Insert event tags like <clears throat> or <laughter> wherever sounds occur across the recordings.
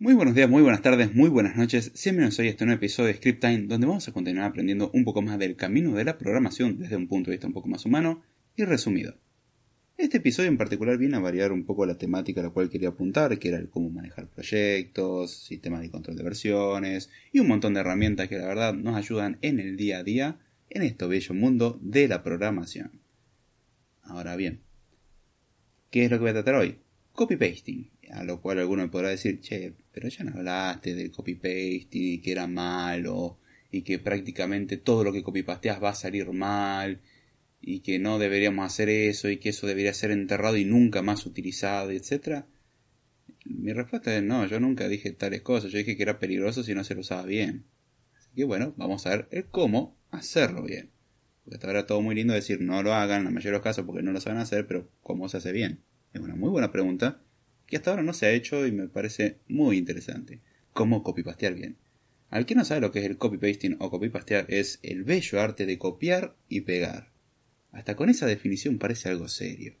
Muy buenos días, muy buenas tardes, muy buenas noches. Bienvenidos hoy a este nuevo episodio de Script Time, donde vamos a continuar aprendiendo un poco más del camino de la programación desde un punto de vista un poco más humano y resumido. Este episodio en particular viene a variar un poco la temática a la cual quería apuntar, que era el cómo manejar proyectos, sistemas de control de versiones y un montón de herramientas que la verdad nos ayudan en el día a día en este bello mundo de la programación. Ahora bien, ¿qué es lo que voy a tratar hoy? Copy-pasting. A lo cual alguno me podrá decir, che, pero ya no hablaste del copy-pasting y que era malo y que prácticamente todo lo que copy-pasteas va a salir mal y que no deberíamos hacer eso y que eso debería ser enterrado y nunca más utilizado, etc. Mi respuesta es no, yo nunca dije tales cosas, yo dije que era peligroso si no se lo usaba bien. Así que bueno, vamos a ver el cómo hacerlo bien. Porque hasta ahora todo muy lindo decir no lo hagan en la mayoría de los casos porque no lo saben hacer, pero ¿cómo se hace bien? Es una muy buena pregunta que hasta ahora no se ha hecho y me parece muy interesante. ¿Cómo copypastear bien? Al que no sabe lo que es el copy-pasting o copy-pastear es el bello arte de copiar y pegar. Hasta con esa definición parece algo serio.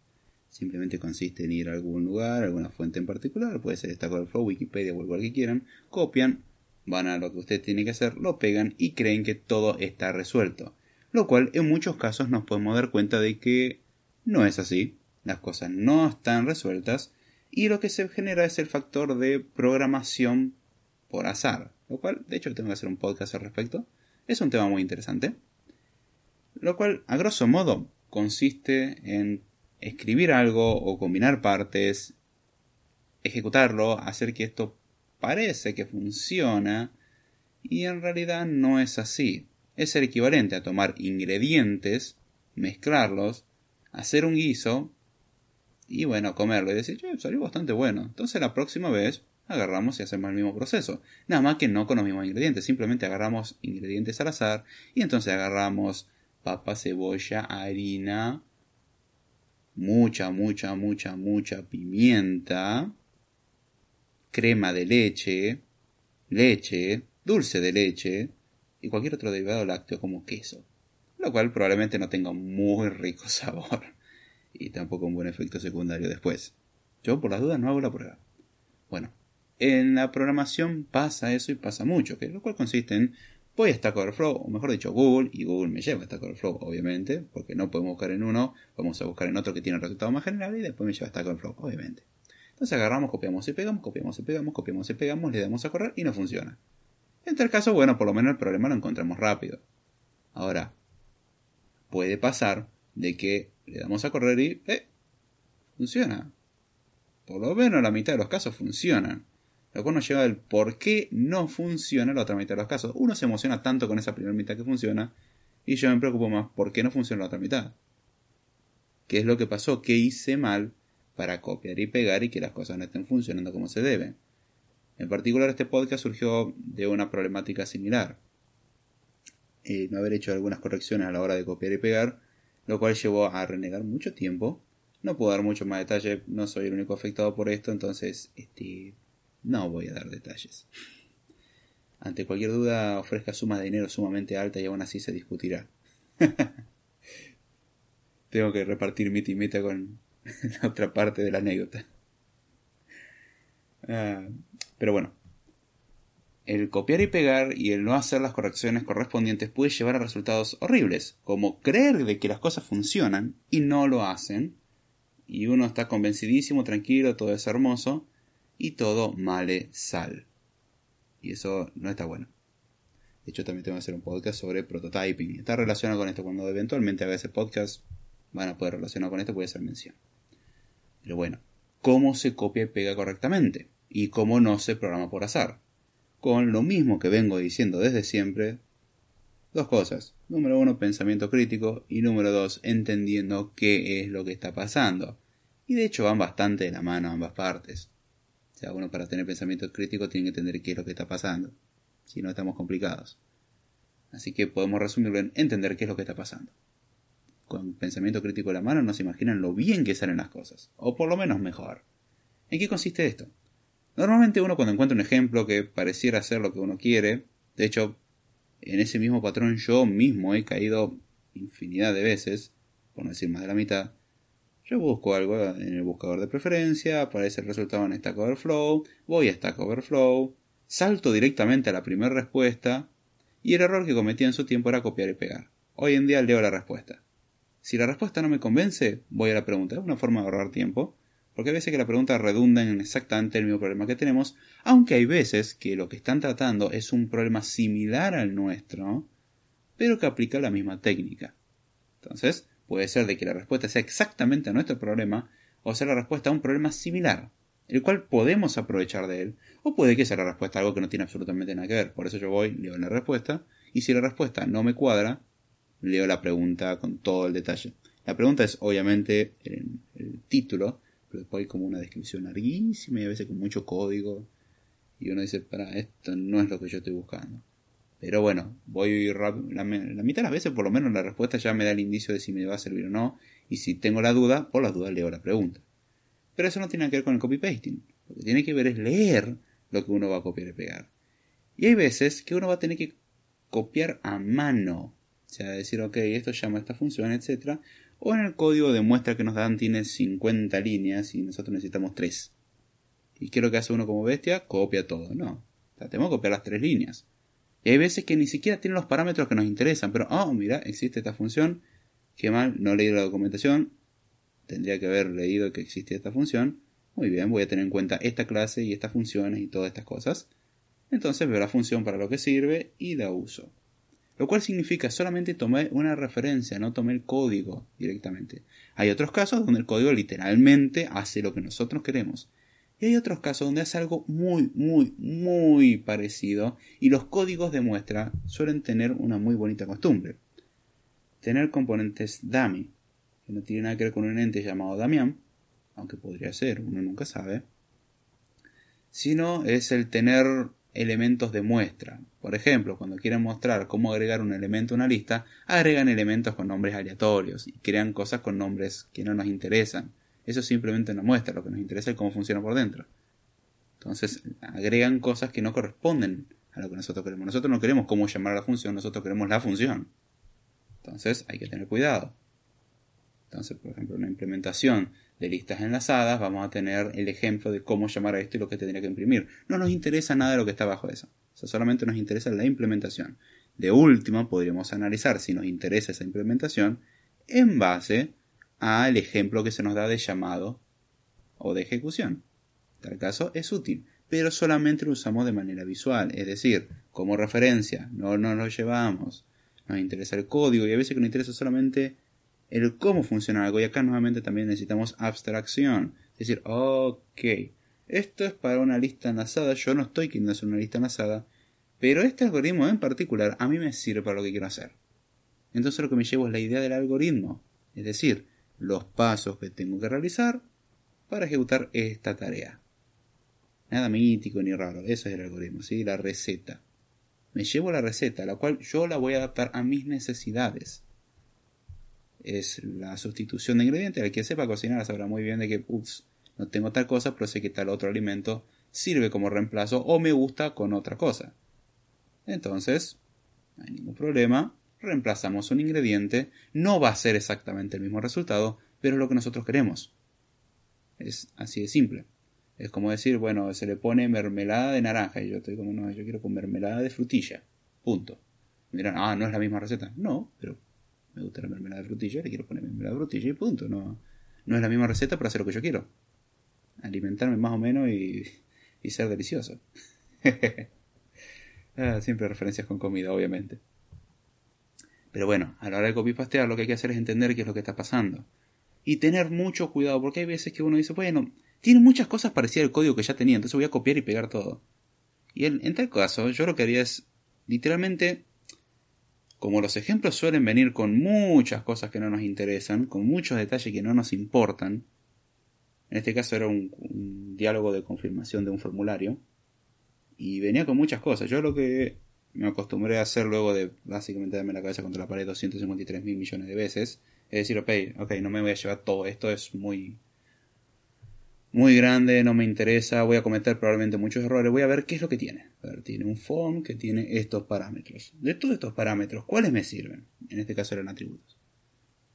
Simplemente consiste en ir a algún lugar, alguna fuente en particular, puede ser Stack Overflow, Wikipedia o igual que quieran, copian, van a lo que usted tiene que hacer, lo pegan y creen que todo está resuelto. Lo cual en muchos casos nos podemos dar cuenta de que no es así, las cosas no están resueltas y lo que se genera es el factor de programación por azar, lo cual de hecho tengo que hacer un podcast al respecto. Es un tema muy interesante. Lo cual, a grosso modo, consiste en escribir algo o combinar partes, ejecutarlo, hacer que esto parece que funciona y en realidad no es así. Es el equivalente a tomar ingredientes, mezclarlos, hacer un guiso y bueno, comerlo y decir, che, salió bastante bueno. Entonces la próxima vez agarramos y hacemos el mismo proceso. Nada más que no con los mismos ingredientes, simplemente agarramos ingredientes al azar y entonces agarramos papa, cebolla, harina, mucha, mucha, mucha, mucha pimienta, crema de leche, leche, dulce de leche y cualquier otro derivado lácteo como queso. Lo cual probablemente no tenga muy rico <laughs> sabor y tampoco un buen efecto secundario después. Yo por las dudas no hago la prueba. Bueno, en la programación pasa eso y pasa mucho, que lo cual consiste en voy a Stack Overflow, o mejor dicho Google, y Google me lleva a Stack Overflow, obviamente, porque no podemos buscar en uno, vamos a buscar en otro que tiene el resultado más general y después me lleva a Stack Overflow, obviamente. Entonces agarramos, copiamos y pegamos, copiamos y pegamos, copiamos y pegamos, le damos a correr y no funciona. En tal caso, bueno, por lo menos el problema lo encontramos rápido. Ahora, puede pasar de que le damos a correr y... ¡eh! Funciona. Por lo menos la mitad de los casos funcionan. Lo cual nos lleva al por qué no funciona la otra mitad de los casos. Uno se emociona tanto con esa primera mitad que funciona y yo me preocupo más por qué no funciona la otra mitad. ¿Qué es lo que pasó? ¿Qué hice mal para copiar y pegar y que las cosas no estén funcionando como se debe? En particular este podcast surgió de una problemática similar. Eh, no haber hecho algunas correcciones a la hora de copiar y pegar lo cual llevó a renegar mucho tiempo. No puedo dar mucho más detalle, no soy el único afectado por esto, entonces este, no voy a dar detalles. Ante cualquier duda, ofrezca sumas de dinero sumamente alta y aún así se discutirá. <laughs> Tengo que repartir mi timeta con <laughs> la otra parte de la anécdota. Ah, pero bueno, el copiar y pegar y el no hacer las correcciones correspondientes puede llevar a resultados horribles, como creer de que las cosas funcionan y no lo hacen, y uno está convencidísimo, tranquilo, todo es hermoso, y todo male sal. Y eso no está bueno. De hecho, también tengo que hacer un podcast sobre prototyping. Está relacionado con esto. Cuando eventualmente haga ese podcast, van a poder relacionar con esto, puede ser mención. Pero bueno, ¿cómo se copia y pega correctamente? Y cómo no se programa por azar con lo mismo que vengo diciendo desde siempre. Dos cosas. Número uno, pensamiento crítico. Y número dos, entendiendo qué es lo que está pasando. Y de hecho van bastante de la mano ambas partes. O sea, uno para tener pensamiento crítico tiene que entender qué es lo que está pasando. Si no, estamos complicados. Así que podemos resumirlo en entender qué es lo que está pasando. Con pensamiento crítico en la mano no se imaginan lo bien que salen las cosas. O por lo menos mejor. ¿En qué consiste esto? Normalmente uno cuando encuentra un ejemplo que pareciera ser lo que uno quiere, de hecho, en ese mismo patrón yo mismo he caído infinidad de veces, por no decir más de la mitad, yo busco algo en el buscador de preferencia, aparece el resultado en Stack Overflow, voy a Stack Overflow, salto directamente a la primera respuesta, y el error que cometí en su tiempo era copiar y pegar. Hoy en día leo la respuesta. Si la respuesta no me convence, voy a la pregunta. Es una forma de ahorrar tiempo, porque hay veces que la pregunta redunda en exactamente el mismo problema que tenemos, aunque hay veces que lo que están tratando es un problema similar al nuestro, pero que aplica la misma técnica. Entonces, puede ser de que la respuesta sea exactamente a nuestro problema, o sea la respuesta a un problema similar, el cual podemos aprovechar de él, o puede que sea la respuesta a algo que no tiene absolutamente nada que ver. Por eso yo voy, leo la respuesta, y si la respuesta no me cuadra, leo la pregunta con todo el detalle. La pregunta es obviamente el, el título, pero después hay como una descripción larguísima y a veces con mucho código. Y uno dice, para, esto no es lo que yo estoy buscando. Pero bueno, voy rápido. La, mitad de las veces por lo menos la respuesta ya me da el indicio de si me va a servir o no. Y si tengo la duda, por las dudas leo la pregunta. Pero eso no tiene que ver con el copy-pasting. Lo que tiene que ver es leer lo que uno va a copiar y pegar. Y hay veces que uno va a tener que copiar a mano. O sea, decir, ok, esto llama a esta función, etc. O en el código de muestra que nos dan tiene 50 líneas y nosotros necesitamos 3. ¿Y lo que hace uno como bestia? Copia todo. No. Tenemos que copiar las tres líneas. Y hay veces que ni siquiera tienen los parámetros que nos interesan, pero, oh, mira, existe esta función. Qué mal, no leí la documentación. Tendría que haber leído que existe esta función. Muy bien, voy a tener en cuenta esta clase y estas funciones y todas estas cosas. Entonces veo la función para lo que sirve y la uso. Lo cual significa solamente tomé una referencia, no tomé el código directamente. Hay otros casos donde el código literalmente hace lo que nosotros queremos. Y hay otros casos donde hace algo muy, muy, muy parecido y los códigos de muestra suelen tener una muy bonita costumbre. Tener componentes dummy, que no tiene nada que ver con un ente llamado Damián, aunque podría ser, uno nunca sabe, sino es el tener elementos de muestra. Por ejemplo, cuando quieren mostrar cómo agregar un elemento a una lista, agregan elementos con nombres aleatorios y crean cosas con nombres que no nos interesan. Eso simplemente no muestra, lo que nos interesa es cómo funciona por dentro. Entonces, agregan cosas que no corresponden a lo que nosotros queremos. Nosotros no queremos cómo llamar a la función, nosotros queremos la función. Entonces, hay que tener cuidado. Entonces, por ejemplo, una implementación de listas enlazadas, vamos a tener el ejemplo de cómo llamar a esto y lo que tendría que imprimir. No nos interesa nada de lo que está abajo de eso. Solamente nos interesa la implementación. De última, podríamos analizar si nos interesa esa implementación en base al ejemplo que se nos da de llamado o de ejecución. En tal caso, es útil, pero solamente lo usamos de manera visual, es decir, como referencia, no nos lo llevamos. Nos interesa el código y a veces que nos interesa solamente el cómo funciona algo y acá nuevamente también necesitamos abstracción. Es decir, ok, esto es para una lista enlazada, yo no estoy queriendo hacer una lista enlazada, pero este algoritmo en particular a mí me sirve para lo que quiero hacer. Entonces lo que me llevo es la idea del algoritmo, es decir, los pasos que tengo que realizar para ejecutar esta tarea. Nada mítico ni raro, eso es el algoritmo, ¿sí? la receta. Me llevo la receta, la cual yo la voy a adaptar a mis necesidades es la sustitución de ingredientes. El que sepa cocinar sabrá muy bien de que, ups, no tengo tal cosa, pero sé que tal otro alimento sirve como reemplazo o me gusta con otra cosa. Entonces, no hay ningún problema, reemplazamos un ingrediente, no va a ser exactamente el mismo resultado, pero es lo que nosotros queremos. Es así de simple. Es como decir, bueno, se le pone mermelada de naranja y yo estoy como, no, yo quiero con mermelada de frutilla. Punto. Miran, ah, no es la misma receta. No, pero me gusta la mermelada de frutilla, le quiero poner mermelada de frutilla y punto. No, no es la misma receta para hacer lo que yo quiero. Alimentarme más o menos y, y ser delicioso. <laughs> ah, siempre referencias con comida, obviamente. Pero bueno, a la hora de copy pastear lo que hay que hacer es entender qué es lo que está pasando. Y tener mucho cuidado, porque hay veces que uno dice, bueno, tiene muchas cosas parecidas al código que ya tenía, entonces voy a copiar y pegar todo. Y en, en tal caso, yo lo que haría es literalmente como los ejemplos suelen venir con muchas cosas que no nos interesan, con muchos detalles que no nos importan, En este caso era un, diálogo de confirmación de un formulario. Y venía con muchas cosas. Yo lo que me acostumbré a hacer luego de básicamente darme la cabeza contra la pared 253 mil millones de veces. Es decir, ok, ok, no me voy a llevar todo esto, es muy muy grande, no me interesa, voy a cometer probablemente muchos errores, voy a ver qué es lo que tiene. A ver, tiene un form que tiene estos parámetros. De todos estos parámetros, ¿cuáles me sirven? En este caso eran atributos.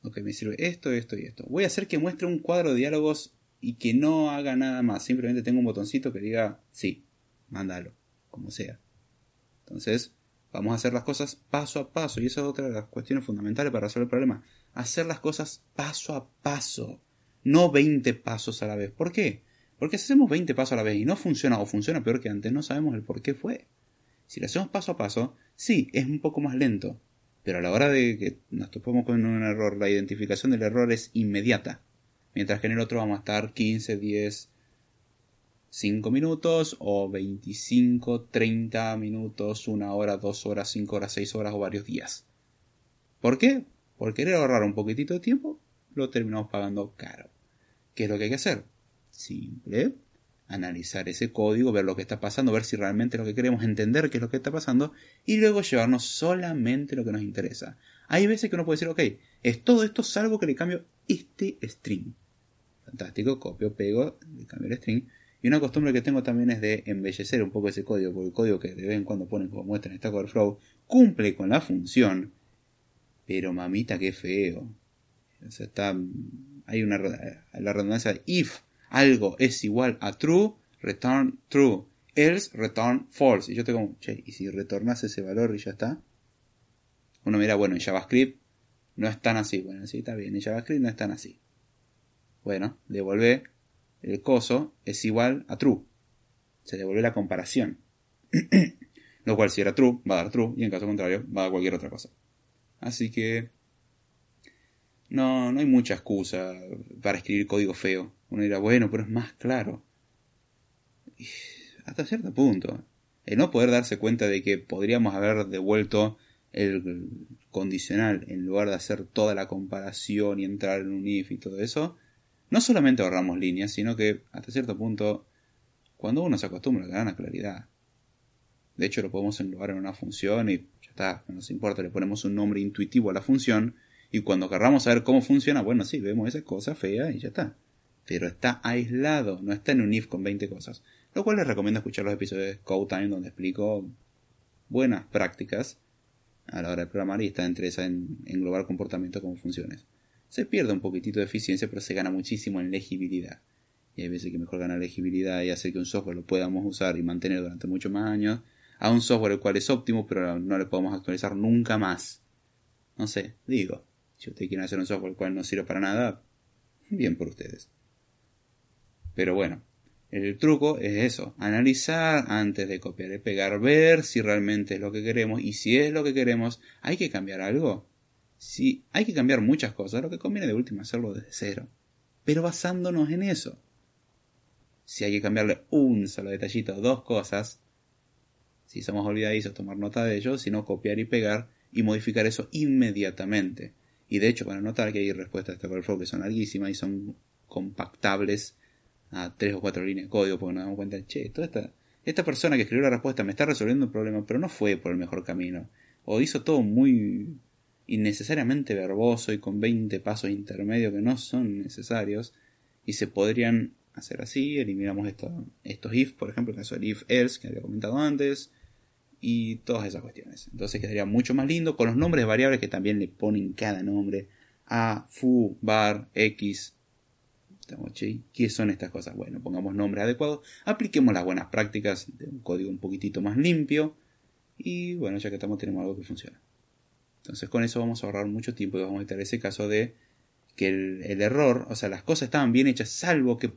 Ok, me sirve esto, esto y esto. Voy a hacer que muestre un cuadro de diálogos y que no haga nada más. Simplemente tengo un botoncito que diga sí, mándalo, como sea. Entonces, vamos a hacer las cosas paso a paso. Y esa es otra de las cuestiones fundamentales para resolver el problema. Hacer las cosas paso a paso no 20 pasos a la vez. ¿Por qué? Porque si hacemos 20 pasos a la vez y no funciona o funciona peor que antes, no sabemos el por qué fue. Si lo hacemos paso a paso, sí, es un poco más lento, pero a la hora de que nos topemos con un error, la identificación del error es inmediata. Mientras que en el otro vamos a estar 15, 10, 5 minutos o 25, 30 minutos, 1 hora, 2 horas, 5 horas, 6 horas o varios días. ¿Por qué? Por querer ahorrar un poquitito de tiempo, lo terminamos pagando caro. ¿Qué es lo que hay que hacer? Simple. Analizar ese código, ver lo que está pasando, ver si realmente lo que queremos, entender qué es lo que está pasando y luego llevarnos solamente lo que nos interesa. Hay veces que uno puede decir, ok, es todo esto salvo que le cambio este string. Fantástico, copio, pego, le cambio el string. Y una costumbre que tengo también es de embellecer un poco ese código, porque el código que de vez en cuando ponen como muestra en Stack Overflow cumple con la función, pero mamita qué feo está, hay una la redundancia de if algo es igual a true, return true, else return false. Y yo tengo, che, ¿y si retornas ese valor y ya está? Uno mira, bueno, en JavaScript no es tan así. Bueno, sí, está bien, en JavaScript no es tan así. Bueno, devuelve el coso es igual a true. Se devuelve la comparación. <clears throat> Lo cual si era true, va a dar true, y en caso contrario, va a dar cualquier otra cosa. Así que no, no hay mucha excusa para escribir código feo. Uno dirá, bueno, pero es más claro. hasta cierto punto. El no poder darse cuenta de que podríamos haber devuelto el condicional en lugar de hacer toda la comparación y entrar en un if y todo eso, no solamente ahorramos líneas, sino que hasta cierto punto, cuando uno se acostumbra, gana claridad. De hecho, lo podemos englobar en una función y ya está, no nos importa, le ponemos un nombre intuitivo a la función y cuando querramos saber cómo funciona, bueno, sí, vemos esa cosa fea y ya está. Pero está aislado, no está en un if con 20 cosas. Lo cual les recomiendo escuchar los episodios de Code Time donde explico buenas prácticas a la hora de programar y está entre esa en englobar comportamiento como funciones. Se pierde un poquitito de eficiencia, pero se gana muchísimo en legibilidad. Y hay veces que mejor ganar legibilidad y hacer que un software lo podamos usar y mantener durante muchos más años a un software el cual es óptimo, pero no le podemos actualizar nunca más. No sé, digo. Si ustedes quieren hacer un software el cual no sirve para nada, bien por ustedes. Pero bueno, el truco es eso, analizar antes de copiar y pegar, ver si realmente es lo que queremos y si es lo que queremos, hay que cambiar algo. Si hay que cambiar muchas cosas, lo que conviene de último hacerlo desde cero, pero basándonos en eso. Si hay que cambiarle un solo detallito, dos cosas, si somos olvidadizos, tomar nota de ello, sino copiar y pegar y modificar eso inmediatamente. Y de hecho, para notar que hay respuestas de Stack que son larguísimas y son compactables a tres o cuatro líneas de código, porque nos damos cuenta, che, toda esta, esta persona que escribió la respuesta me está resolviendo un problema, pero no fue por el mejor camino. O hizo todo muy innecesariamente verboso y con 20 pasos intermedios que no son necesarios y se podrían hacer así, eliminamos estos if, por ejemplo, el caso del if else que había comentado antes, y todas esas cuestiones. Entonces quedaría mucho más lindo con los nombres de variables que también le ponen cada nombre. A, fu, bar, x. ¿Qué son estas cosas? Bueno, pongamos nombres adecuados, apliquemos las buenas prácticas de un código un poquitito más limpio y bueno, ya que estamos tenemos algo que funciona. Entonces con eso vamos a ahorrar mucho tiempo y vamos a evitar ese caso de que el, error, o sea, las cosas estaban bien hechas, salvo que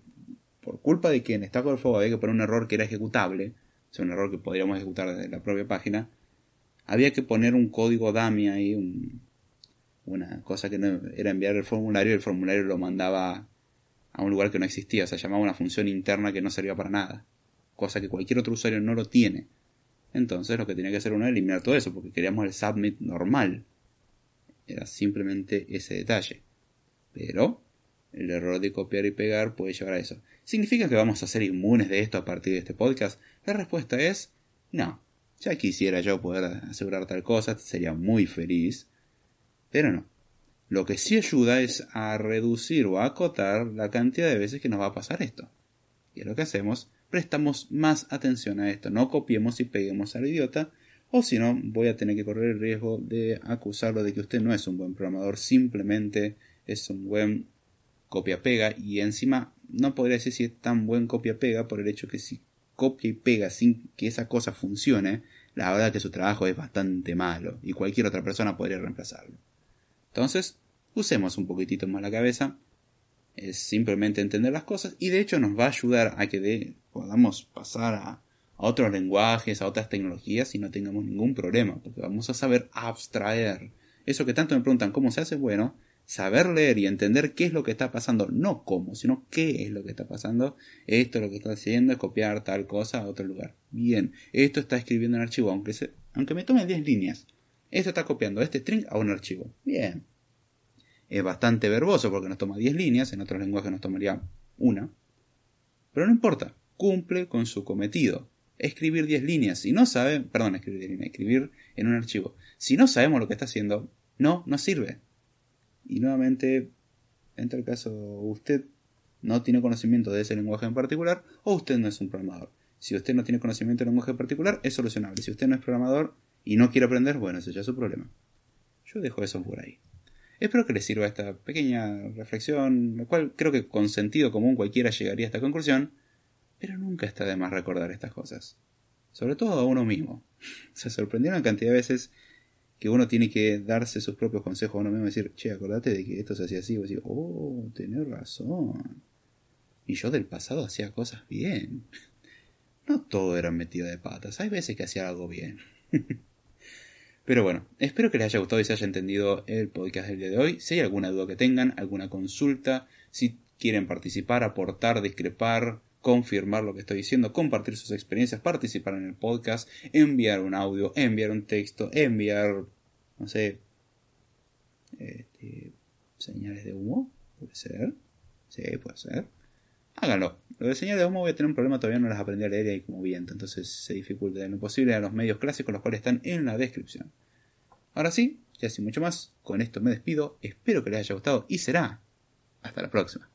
por culpa de que en Stack Overflow había que poner un error que era ejecutable, es un error que podríamos ejecutar desde la propia página, había que poner un código dummy ahí, una cosa que no era enviar el formulario y el formulario lo mandaba a un lugar que no existía, o sea, llamaba una función interna que no servía para nada, cosa que cualquier otro usuario no lo tiene. Entonces lo que tenía que hacer uno era eliminar todo eso, porque queríamos el submit normal. Era simplemente ese detalle. Pero El error de copiar y pegar puede llevar a eso. ¿Significa que vamos a ser inmunes de esto a partir de este podcast? La respuesta es no. Ya quisiera yo poder asegurar tal cosa, sería muy feliz. Pero no. Lo que sí ayuda es a reducir o a acotar la cantidad de veces que nos va a pasar esto. Y es lo que hacemos, prestamos más atención a esto. No copiemos y peguemos al idiota, o si no, voy a tener que correr el riesgo de acusarlo de que usted no es un buen programador, simplemente es un buen copia-pega y encima no podría decir si es tan buen copia-pega por el hecho que si copia y pega sin que esa cosa funcione, la verdad que su trabajo es bastante malo y cualquier otra persona podría reemplazarlo. Entonces, usemos un poquitito más la cabeza, es simplemente entender las cosas y de hecho nos va a ayudar a que podamos pasar a, a otros lenguajes, a otras tecnologías y no tengamos ningún problema, porque vamos a saber abstraer. Eso que tanto me preguntan cómo se hace, bueno, saber leer y entender qué es lo que está pasando, no cómo, sino qué es lo que está pasando. Esto lo que está haciendo es copiar tal cosa a otro lugar. Bien, esto está escribiendo en archivo, aunque, se, aunque me tome 10 líneas. Esto está copiando este string a un archivo. Bien. Es bastante verboso porque nos toma 10 líneas, en otros lenguajes nos tomaría una. Pero no importa, cumple con su cometido. Escribir 10 líneas. Si no sabe, perdón, escribir 10 líneas, escribir en un archivo. Si no sabemos lo que está haciendo, no, no sirve. Y nuevamente, entre el caso usted no tiene conocimiento de ese lenguaje en particular o usted no es un programador. Si usted no tiene conocimiento de lenguaje en particular, es solucionable. Si usted no es programador y no quiere aprender, bueno, ese ya es su problema. Yo dejo eso por ahí. Espero que les sirva esta pequeña reflexión, la cual creo que con sentido común cualquiera llegaría a esta conclusión, pero nunca está de más recordar estas cosas. Sobre todo a uno mismo. <laughs> Se sorprendió una cantidad de veces que uno tiene que darse sus propios consejos a uno mismo y decir, che, acordate de que esto se hacía así, y decís, oh, tenés razón. Y yo del pasado hacía cosas bien. No todo era metido de patas, hay veces que hacía algo bien. <laughs> Pero bueno, espero que les haya gustado y se haya entendido el podcast del día de hoy. Si hay alguna duda que tengan, alguna consulta, si quieren participar, aportar, discrepar, confirmar lo que estoy diciendo, compartir sus experiencias, participar en el podcast, enviar un audio, enviar un texto, enviar, no sé, este, señales de humo, puede ser, sí, puede ser. Háganlo. Lo de señales de humo voy a tener un problema, todavía no las aprendí a leer y como viento, entonces se dificulta en lo posible a los medios clásicos, los cuales están en la descripción. Ahora sí, ya sin mucho más, con esto me despido, espero que les haya gustado y será hasta la próxima.